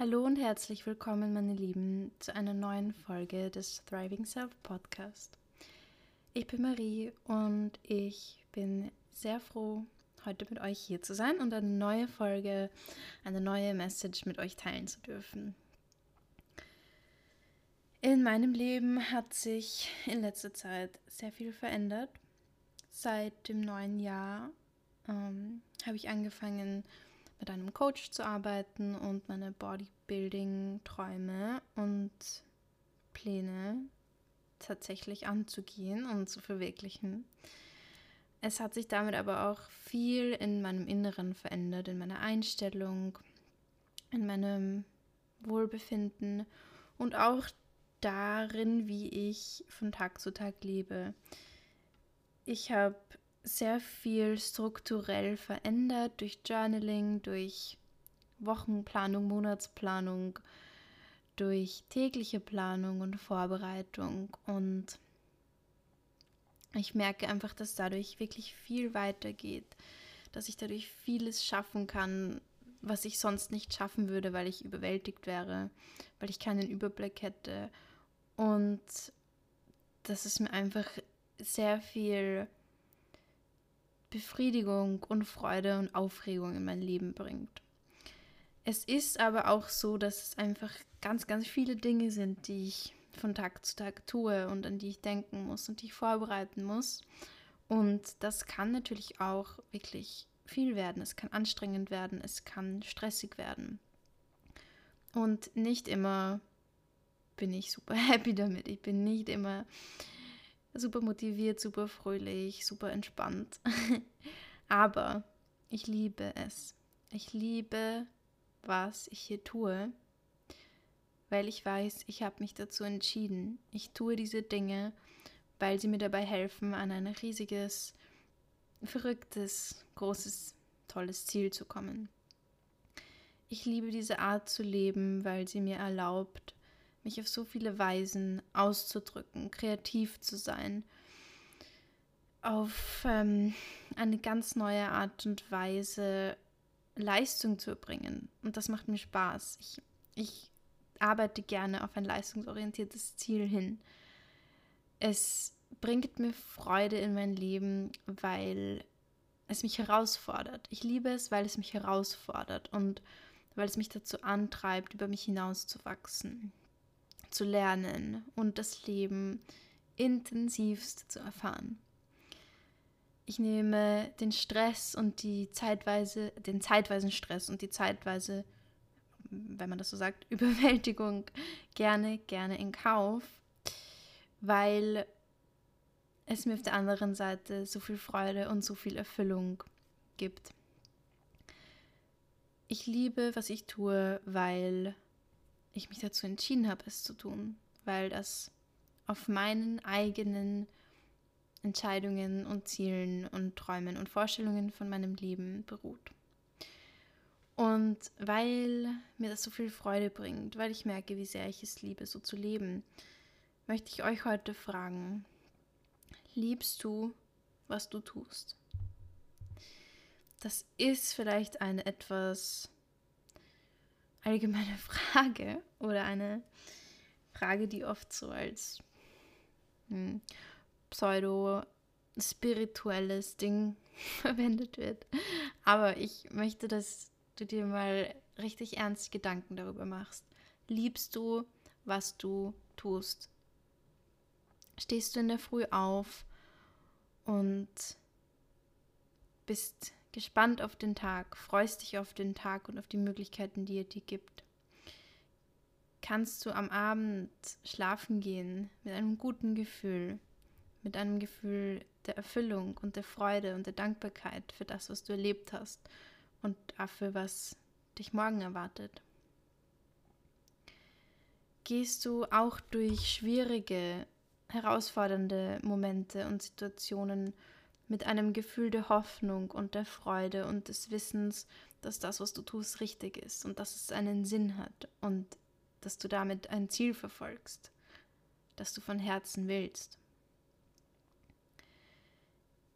Hallo und herzlich willkommen, meine Lieben, zu einer neuen Folge des Thriving Self Podcast. Ich bin Marie und ich bin sehr froh, heute mit euch hier zu sein und eine neue Folge, eine neue Message mit euch teilen zu dürfen. In meinem Leben hat sich in letzter Zeit sehr viel verändert. Seit dem neuen Jahr ähm, habe ich angefangen, mit einem Coach zu arbeiten und meine Bodybuilding-Träume und Pläne tatsächlich anzugehen und zu verwirklichen. Es hat sich damit aber auch viel in meinem Inneren verändert, in meiner Einstellung, in meinem Wohlbefinden und auch darin, wie ich von Tag zu Tag lebe. Ich habe sehr viel strukturell verändert durch Journaling, durch Wochenplanung, Monatsplanung, durch tägliche Planung und Vorbereitung. Und ich merke einfach, dass dadurch wirklich viel weitergeht, dass ich dadurch vieles schaffen kann, was ich sonst nicht schaffen würde, weil ich überwältigt wäre, weil ich keinen Überblick hätte. Und dass es mir einfach sehr viel Befriedigung und Freude und Aufregung in mein Leben bringt. Es ist aber auch so, dass es einfach ganz, ganz viele Dinge sind, die ich von Tag zu Tag tue und an die ich denken muss und die ich vorbereiten muss. Und das kann natürlich auch wirklich viel werden. Es kann anstrengend werden, es kann stressig werden. Und nicht immer bin ich super happy damit. Ich bin nicht immer super motiviert, super fröhlich, super entspannt. Aber ich liebe es. Ich liebe, was ich hier tue, weil ich weiß, ich habe mich dazu entschieden. Ich tue diese Dinge, weil sie mir dabei helfen, an ein riesiges, verrücktes, großes, tolles Ziel zu kommen. Ich liebe diese Art zu leben, weil sie mir erlaubt, mich auf so viele Weisen auszudrücken, kreativ zu sein, auf ähm, eine ganz neue Art und Weise Leistung zu erbringen. Und das macht mir Spaß. Ich, ich arbeite gerne auf ein leistungsorientiertes Ziel hin. Es bringt mir Freude in mein Leben, weil es mich herausfordert. Ich liebe es, weil es mich herausfordert und weil es mich dazu antreibt, über mich hinaus zu lernen und das Leben intensivst zu erfahren. Ich nehme den Stress und die zeitweise, den zeitweisen Stress und die zeitweise, wenn man das so sagt, Überwältigung gerne, gerne in Kauf, weil es mir auf der anderen Seite so viel Freude und so viel Erfüllung gibt. Ich liebe, was ich tue, weil ich mich dazu entschieden habe, es zu tun, weil das auf meinen eigenen Entscheidungen und Zielen und Träumen und Vorstellungen von meinem Leben beruht. Und weil mir das so viel Freude bringt, weil ich merke, wie sehr ich es liebe, so zu leben, möchte ich euch heute fragen, liebst du, was du tust? Das ist vielleicht eine etwas allgemeine Frage oder eine Frage, die oft so als hm, pseudo-spirituelles Ding verwendet wird. Aber ich möchte, dass du dir mal richtig ernst Gedanken darüber machst. Liebst du, was du tust? Stehst du in der Früh auf und bist gespannt auf den Tag, freust dich auf den Tag und auf die Möglichkeiten, die er dir gibt. Kannst du am Abend schlafen gehen mit einem guten Gefühl, mit einem Gefühl der Erfüllung und der Freude und der Dankbarkeit für das, was du erlebt hast und dafür, was dich morgen erwartet. Gehst du auch durch schwierige, herausfordernde Momente und Situationen mit einem Gefühl der Hoffnung und der Freude und des Wissens, dass das, was du tust, richtig ist und dass es einen Sinn hat und dass du damit ein Ziel verfolgst, das du von Herzen willst.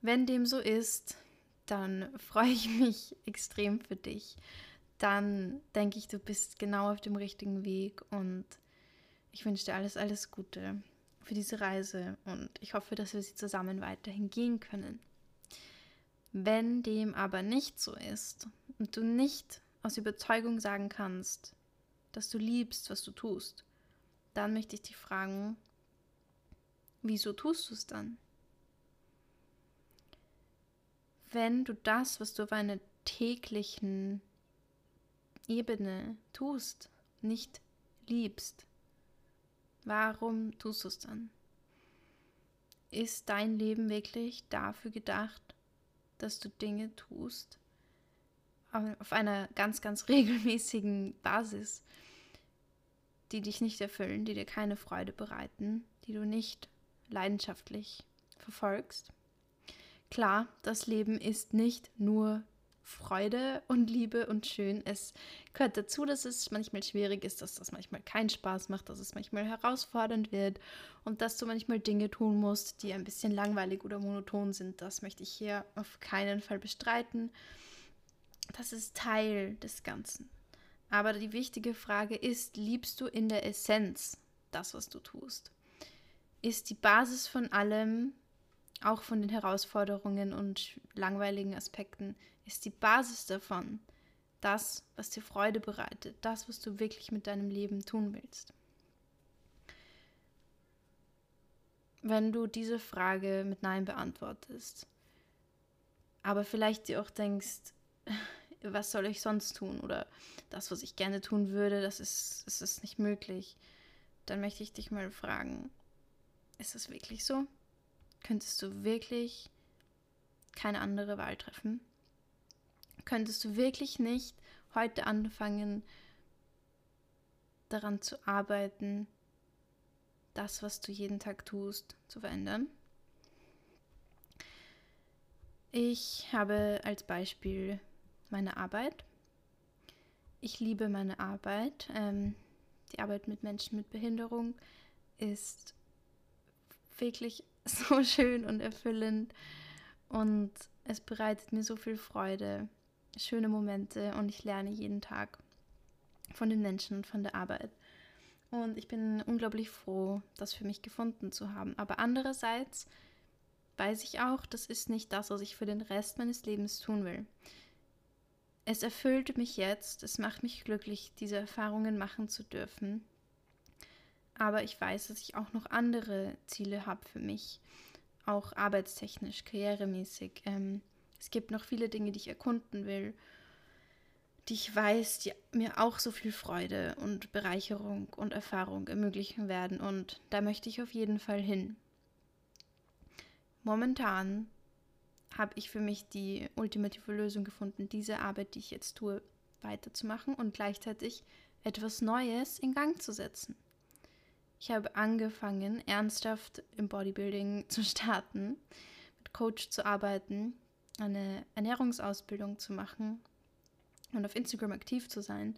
Wenn dem so ist, dann freue ich mich extrem für dich, dann denke ich, du bist genau auf dem richtigen Weg und ich wünsche dir alles, alles Gute für diese Reise und ich hoffe, dass wir sie zusammen weiterhin gehen können. Wenn dem aber nicht so ist und du nicht aus Überzeugung sagen kannst, dass du liebst, was du tust, dann möchte ich dich fragen, wieso tust du es dann? Wenn du das, was du auf einer täglichen Ebene tust, nicht liebst, warum tust du es dann? Ist dein Leben wirklich dafür gedacht, dass du Dinge tust, auf einer ganz, ganz regelmäßigen Basis, die dich nicht erfüllen, die dir keine Freude bereiten, die du nicht leidenschaftlich verfolgst. Klar, das Leben ist nicht nur Freude und Liebe und schön. Es gehört dazu, dass es manchmal schwierig ist, dass das manchmal keinen Spaß macht, dass es manchmal herausfordernd wird und dass du manchmal Dinge tun musst, die ein bisschen langweilig oder monoton sind. Das möchte ich hier auf keinen Fall bestreiten. Das ist Teil des Ganzen. Aber die wichtige Frage ist, liebst du in der Essenz das, was du tust? Ist die Basis von allem, auch von den Herausforderungen und langweiligen Aspekten, ist die Basis davon das, was dir Freude bereitet, das, was du wirklich mit deinem Leben tun willst? Wenn du diese Frage mit Nein beantwortest, aber vielleicht dir auch denkst, was soll ich sonst tun? Oder das, was ich gerne tun würde, das ist, das ist nicht möglich. Dann möchte ich dich mal fragen, ist das wirklich so? Könntest du wirklich keine andere Wahl treffen? Könntest du wirklich nicht heute anfangen, daran zu arbeiten, das, was du jeden Tag tust, zu verändern? Ich habe als Beispiel meine Arbeit. Ich liebe meine Arbeit. Ähm, die Arbeit mit Menschen mit Behinderung ist wirklich so schön und erfüllend und es bereitet mir so viel Freude, schöne Momente und ich lerne jeden Tag von den Menschen und von der Arbeit. Und ich bin unglaublich froh, das für mich gefunden zu haben. Aber andererseits weiß ich auch, das ist nicht das, was ich für den Rest meines Lebens tun will. Es erfüllt mich jetzt, es macht mich glücklich, diese Erfahrungen machen zu dürfen. Aber ich weiß, dass ich auch noch andere Ziele habe für mich, auch arbeitstechnisch, karrieremäßig. Ähm, es gibt noch viele Dinge, die ich erkunden will, die ich weiß, die mir auch so viel Freude und Bereicherung und Erfahrung ermöglichen werden. Und da möchte ich auf jeden Fall hin. Momentan habe ich für mich die ultimative Lösung gefunden, diese Arbeit, die ich jetzt tue, weiterzumachen und gleichzeitig etwas Neues in Gang zu setzen. Ich habe angefangen, ernsthaft im Bodybuilding zu starten, mit Coach zu arbeiten, eine Ernährungsausbildung zu machen und auf Instagram aktiv zu sein,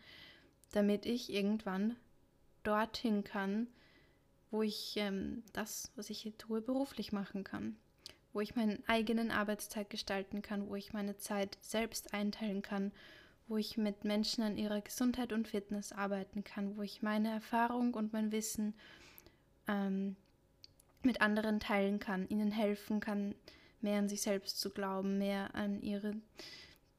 damit ich irgendwann dorthin kann, wo ich ähm, das, was ich hier tue, beruflich machen kann. Wo ich meinen eigenen Arbeitstag gestalten kann, wo ich meine Zeit selbst einteilen kann, wo ich mit Menschen an ihrer Gesundheit und Fitness arbeiten kann, wo ich meine Erfahrung und mein Wissen ähm, mit anderen teilen kann, ihnen helfen kann, mehr an sich selbst zu glauben, mehr an ihre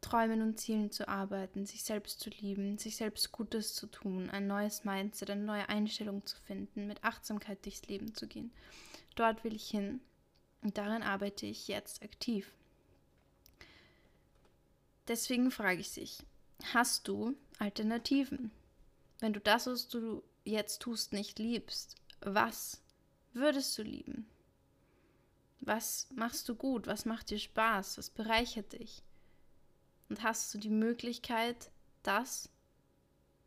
Träumen und Zielen zu arbeiten, sich selbst zu lieben, sich selbst Gutes zu tun, ein neues Mindset, eine neue Einstellung zu finden, mit Achtsamkeit durchs Leben zu gehen. Dort will ich hin und daran arbeite ich jetzt aktiv. Deswegen frage ich dich, hast du Alternativen? Wenn du das, was du jetzt tust, nicht liebst, was würdest du lieben? Was machst du gut? Was macht dir Spaß? Was bereichert dich? Und hast du die Möglichkeit, das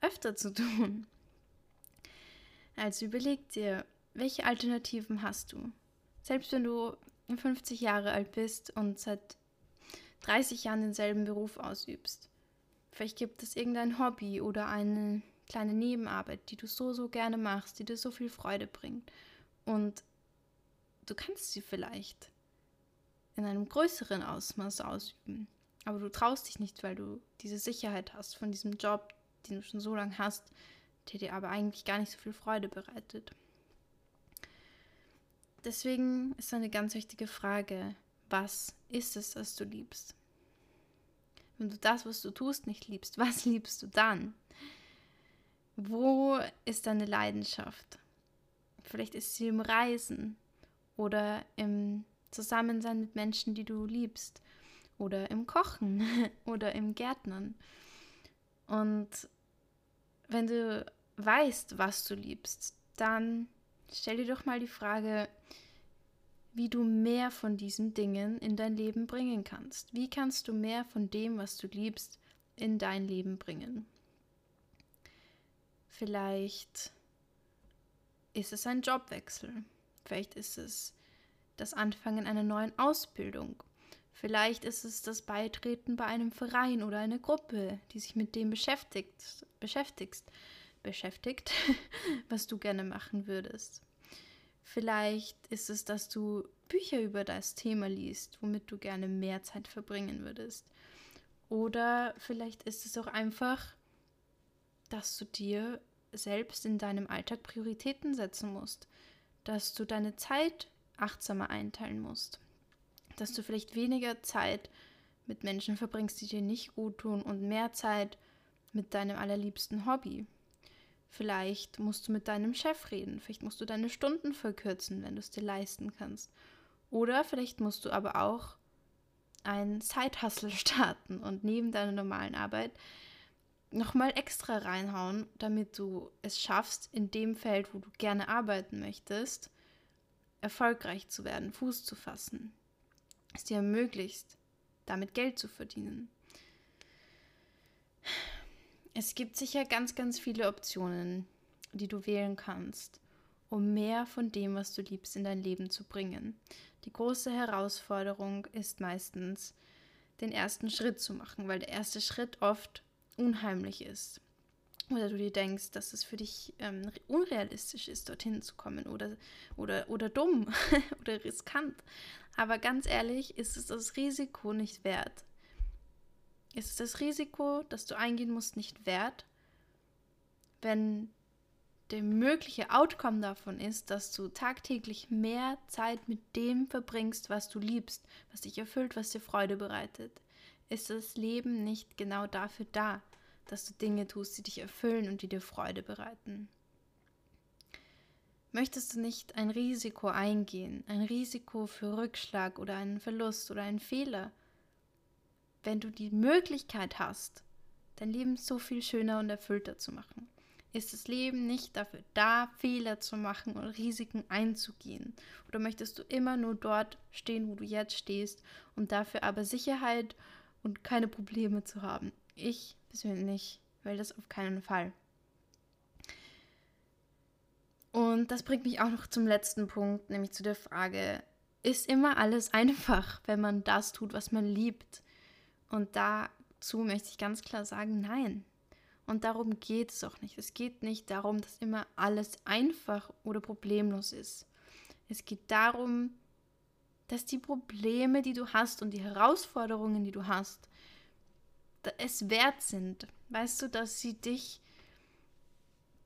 öfter zu tun? Also überleg dir, welche Alternativen hast du? Selbst wenn du 50 Jahre alt bist und seit 30 Jahren denselben Beruf ausübst. Vielleicht gibt es irgendein Hobby oder eine kleine Nebenarbeit, die du so, so gerne machst, die dir so viel Freude bringt. Und du kannst sie vielleicht in einem größeren Ausmaß ausüben. aber du traust dich nicht, weil du diese Sicherheit hast von diesem Job, den du schon so lange hast, der dir aber eigentlich gar nicht so viel Freude bereitet. Deswegen ist eine ganz wichtige Frage, was ist es, was du liebst? Wenn du das, was du tust, nicht liebst, was liebst du dann? Wo ist deine Leidenschaft? Vielleicht ist sie im Reisen oder im Zusammensein mit Menschen, die du liebst oder im Kochen oder im Gärtnern. Und wenn du weißt, was du liebst, dann stell dir doch mal die Frage, wie du mehr von diesen Dingen in dein Leben bringen kannst. Wie kannst du mehr von dem, was du liebst, in dein Leben bringen? Vielleicht ist es ein Jobwechsel. Vielleicht ist es das Anfangen einer neuen Ausbildung. Vielleicht ist es das Beitreten bei einem Verein oder einer Gruppe, die sich mit dem beschäftigt, beschäftigst, beschäftigt, was du gerne machen würdest. Vielleicht ist es, dass du Bücher über das Thema liest, womit du gerne mehr Zeit verbringen würdest. Oder vielleicht ist es auch einfach, dass du dir selbst in deinem Alltag Prioritäten setzen musst, dass du deine Zeit achtsamer einteilen musst, dass du vielleicht weniger Zeit mit Menschen verbringst, die dir nicht gut tun und mehr Zeit mit deinem allerliebsten Hobby. Vielleicht musst du mit deinem Chef reden, vielleicht musst du deine Stunden verkürzen, wenn du es dir leisten kannst. Oder vielleicht musst du aber auch ein Side-Hustle starten und neben deiner normalen Arbeit nochmal extra reinhauen, damit du es schaffst, in dem Feld, wo du gerne arbeiten möchtest, erfolgreich zu werden, Fuß zu fassen. Es dir ermöglicht, damit Geld zu verdienen. Es gibt sicher ganz, ganz viele Optionen, die du wählen kannst, um mehr von dem, was du liebst, in dein Leben zu bringen. Die große Herausforderung ist meistens, den ersten Schritt zu machen, weil der erste Schritt oft unheimlich ist. Oder du dir denkst, dass es für dich ähm, unrealistisch ist, dorthin zu kommen oder, oder, oder dumm oder riskant. Aber ganz ehrlich, ist es das Risiko nicht wert. Ist es das Risiko, das du eingehen musst, nicht wert, wenn der mögliche Outcome davon ist, dass du tagtäglich mehr Zeit mit dem verbringst, was du liebst, was dich erfüllt, was dir Freude bereitet. Ist das Leben nicht genau dafür da, dass du Dinge tust, die dich erfüllen und die dir Freude bereiten? Möchtest du nicht ein Risiko eingehen, ein Risiko für Rückschlag oder einen Verlust oder einen Fehler, wenn du die Möglichkeit hast, dein Leben so viel schöner und erfüllter zu machen? Ist das Leben nicht dafür da, Fehler zu machen und Risiken einzugehen? Oder möchtest du immer nur dort stehen, wo du jetzt stehst und dafür aber Sicherheit und keine Probleme zu haben? Ich persönlich will das auf keinen Fall. Und das bringt mich auch noch zum letzten Punkt, nämlich zu der Frage, ist immer alles einfach, wenn man das tut, was man liebt? Und dazu möchte ich ganz klar sagen, nein, und darum geht es auch nicht. Es geht nicht darum, dass immer alles einfach oder problemlos ist. Es geht darum, dass die Probleme, die du hast und die Herausforderungen, die du hast, es wert sind. Weißt du, dass sie dich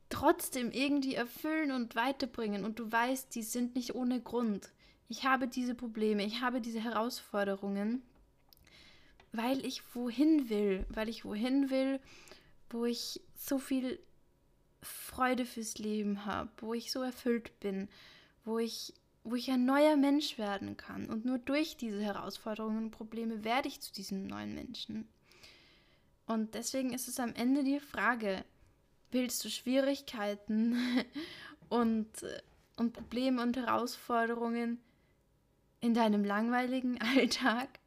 trotzdem irgendwie erfüllen und weiterbringen und du weißt, die sind nicht ohne Grund. Ich habe diese Probleme, ich habe diese Herausforderungen, weil ich wohin will, weil ich wohin will wo ich so viel Freude fürs Leben habe, wo ich so erfüllt bin, wo ich, wo ich ein neuer Mensch werden kann. Und nur durch diese Herausforderungen und Probleme werde ich zu diesem neuen Menschen. Und deswegen ist es am Ende die Frage, willst du Schwierigkeiten und, und Probleme und Herausforderungen in deinem langweiligen Alltag?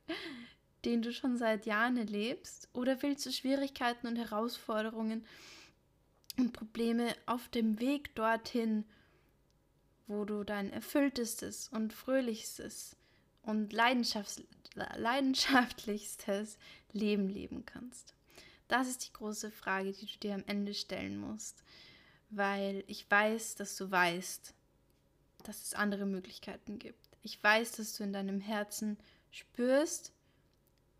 den du schon seit Jahren erlebst? Oder willst du Schwierigkeiten und Herausforderungen und Probleme auf dem Weg dorthin, wo du dein erfülltestes und fröhlichstes und leidenschaftlichstes Leben leben kannst? Das ist die große Frage, die du dir am Ende stellen musst, weil ich weiß, dass du weißt, dass es andere Möglichkeiten gibt. Ich weiß, dass du in deinem Herzen spürst,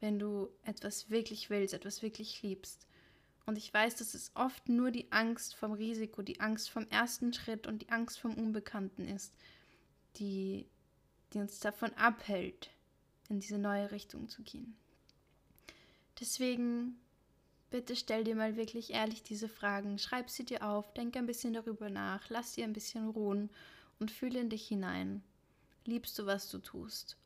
wenn du etwas wirklich willst, etwas wirklich liebst. Und ich weiß, dass es oft nur die Angst vom Risiko, die Angst vom ersten Schritt und die Angst vom Unbekannten ist, die, die uns davon abhält, in diese neue Richtung zu gehen. Deswegen bitte stell dir mal wirklich ehrlich diese Fragen, schreib sie dir auf, denk ein bisschen darüber nach, lass sie ein bisschen ruhen und fühle in dich hinein. Liebst du, was du tust?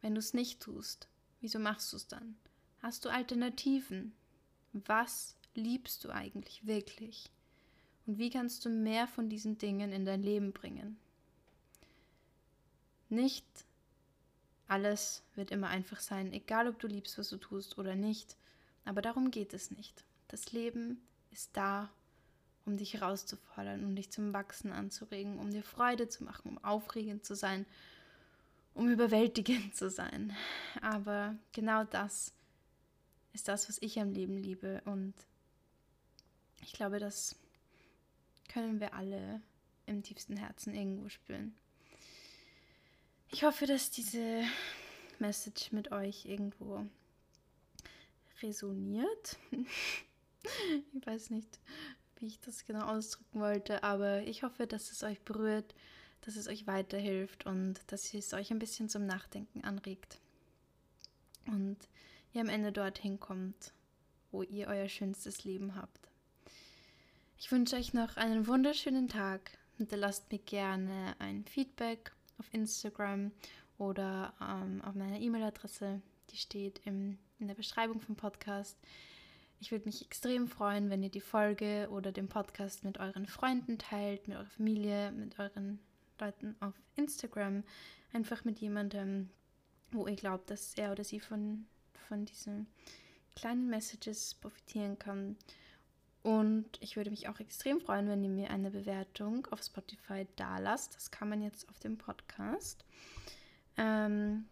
Wenn du es nicht tust, wieso machst du es dann? Hast du Alternativen? Was liebst du eigentlich wirklich? Und wie kannst du mehr von diesen Dingen in dein Leben bringen? Nicht alles wird immer einfach sein, egal ob du liebst, was du tust oder nicht. Aber darum geht es nicht. Das Leben ist da, um dich herauszufordern, um dich zum Wachsen anzuregen, um dir Freude zu machen, um aufregend zu sein, um überwältigend zu sein. Aber genau das ist das, was ich am Leben liebe. Und ich glaube, das können wir alle im tiefsten Herzen irgendwo spüren. Ich hoffe, dass diese Message mit euch irgendwo resoniert. ich weiß nicht, wie ich das genau ausdrücken wollte, aber ich hoffe, dass es euch berührt, dass es euch weiterhilft und dass es euch ein bisschen zum Nachdenken anregt. Und ihr am Ende dorthin kommt, wo ihr euer schönstes Leben habt. Ich wünsche euch noch einen wunderschönen Tag. Hinterlasst mir gerne ein Feedback auf Instagram oder ähm, auf meiner E-Mail-Adresse. Die steht im, in der Beschreibung vom Podcast. Ich würde mich extrem freuen, wenn ihr die Folge oder den Podcast mit euren Freunden teilt, mit eurer Familie, mit euren Leuten auf Instagram. Einfach mit jemandem, wo ihr glaubt, dass er oder sie von, von diesen kleinen Messages profitieren kann. Und ich würde mich auch extrem freuen, wenn ihr mir eine Bewertung auf Spotify da lasst. Das kann man jetzt auf dem Podcast. Ähm,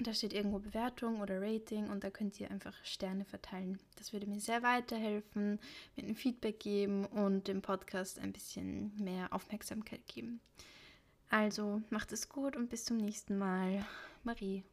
da steht irgendwo Bewertung oder Rating und da könnt ihr einfach Sterne verteilen. Das würde mir sehr weiterhelfen, mir ein Feedback geben und dem Podcast ein bisschen mehr Aufmerksamkeit geben. Also macht es gut und bis zum nächsten Mal. Marie.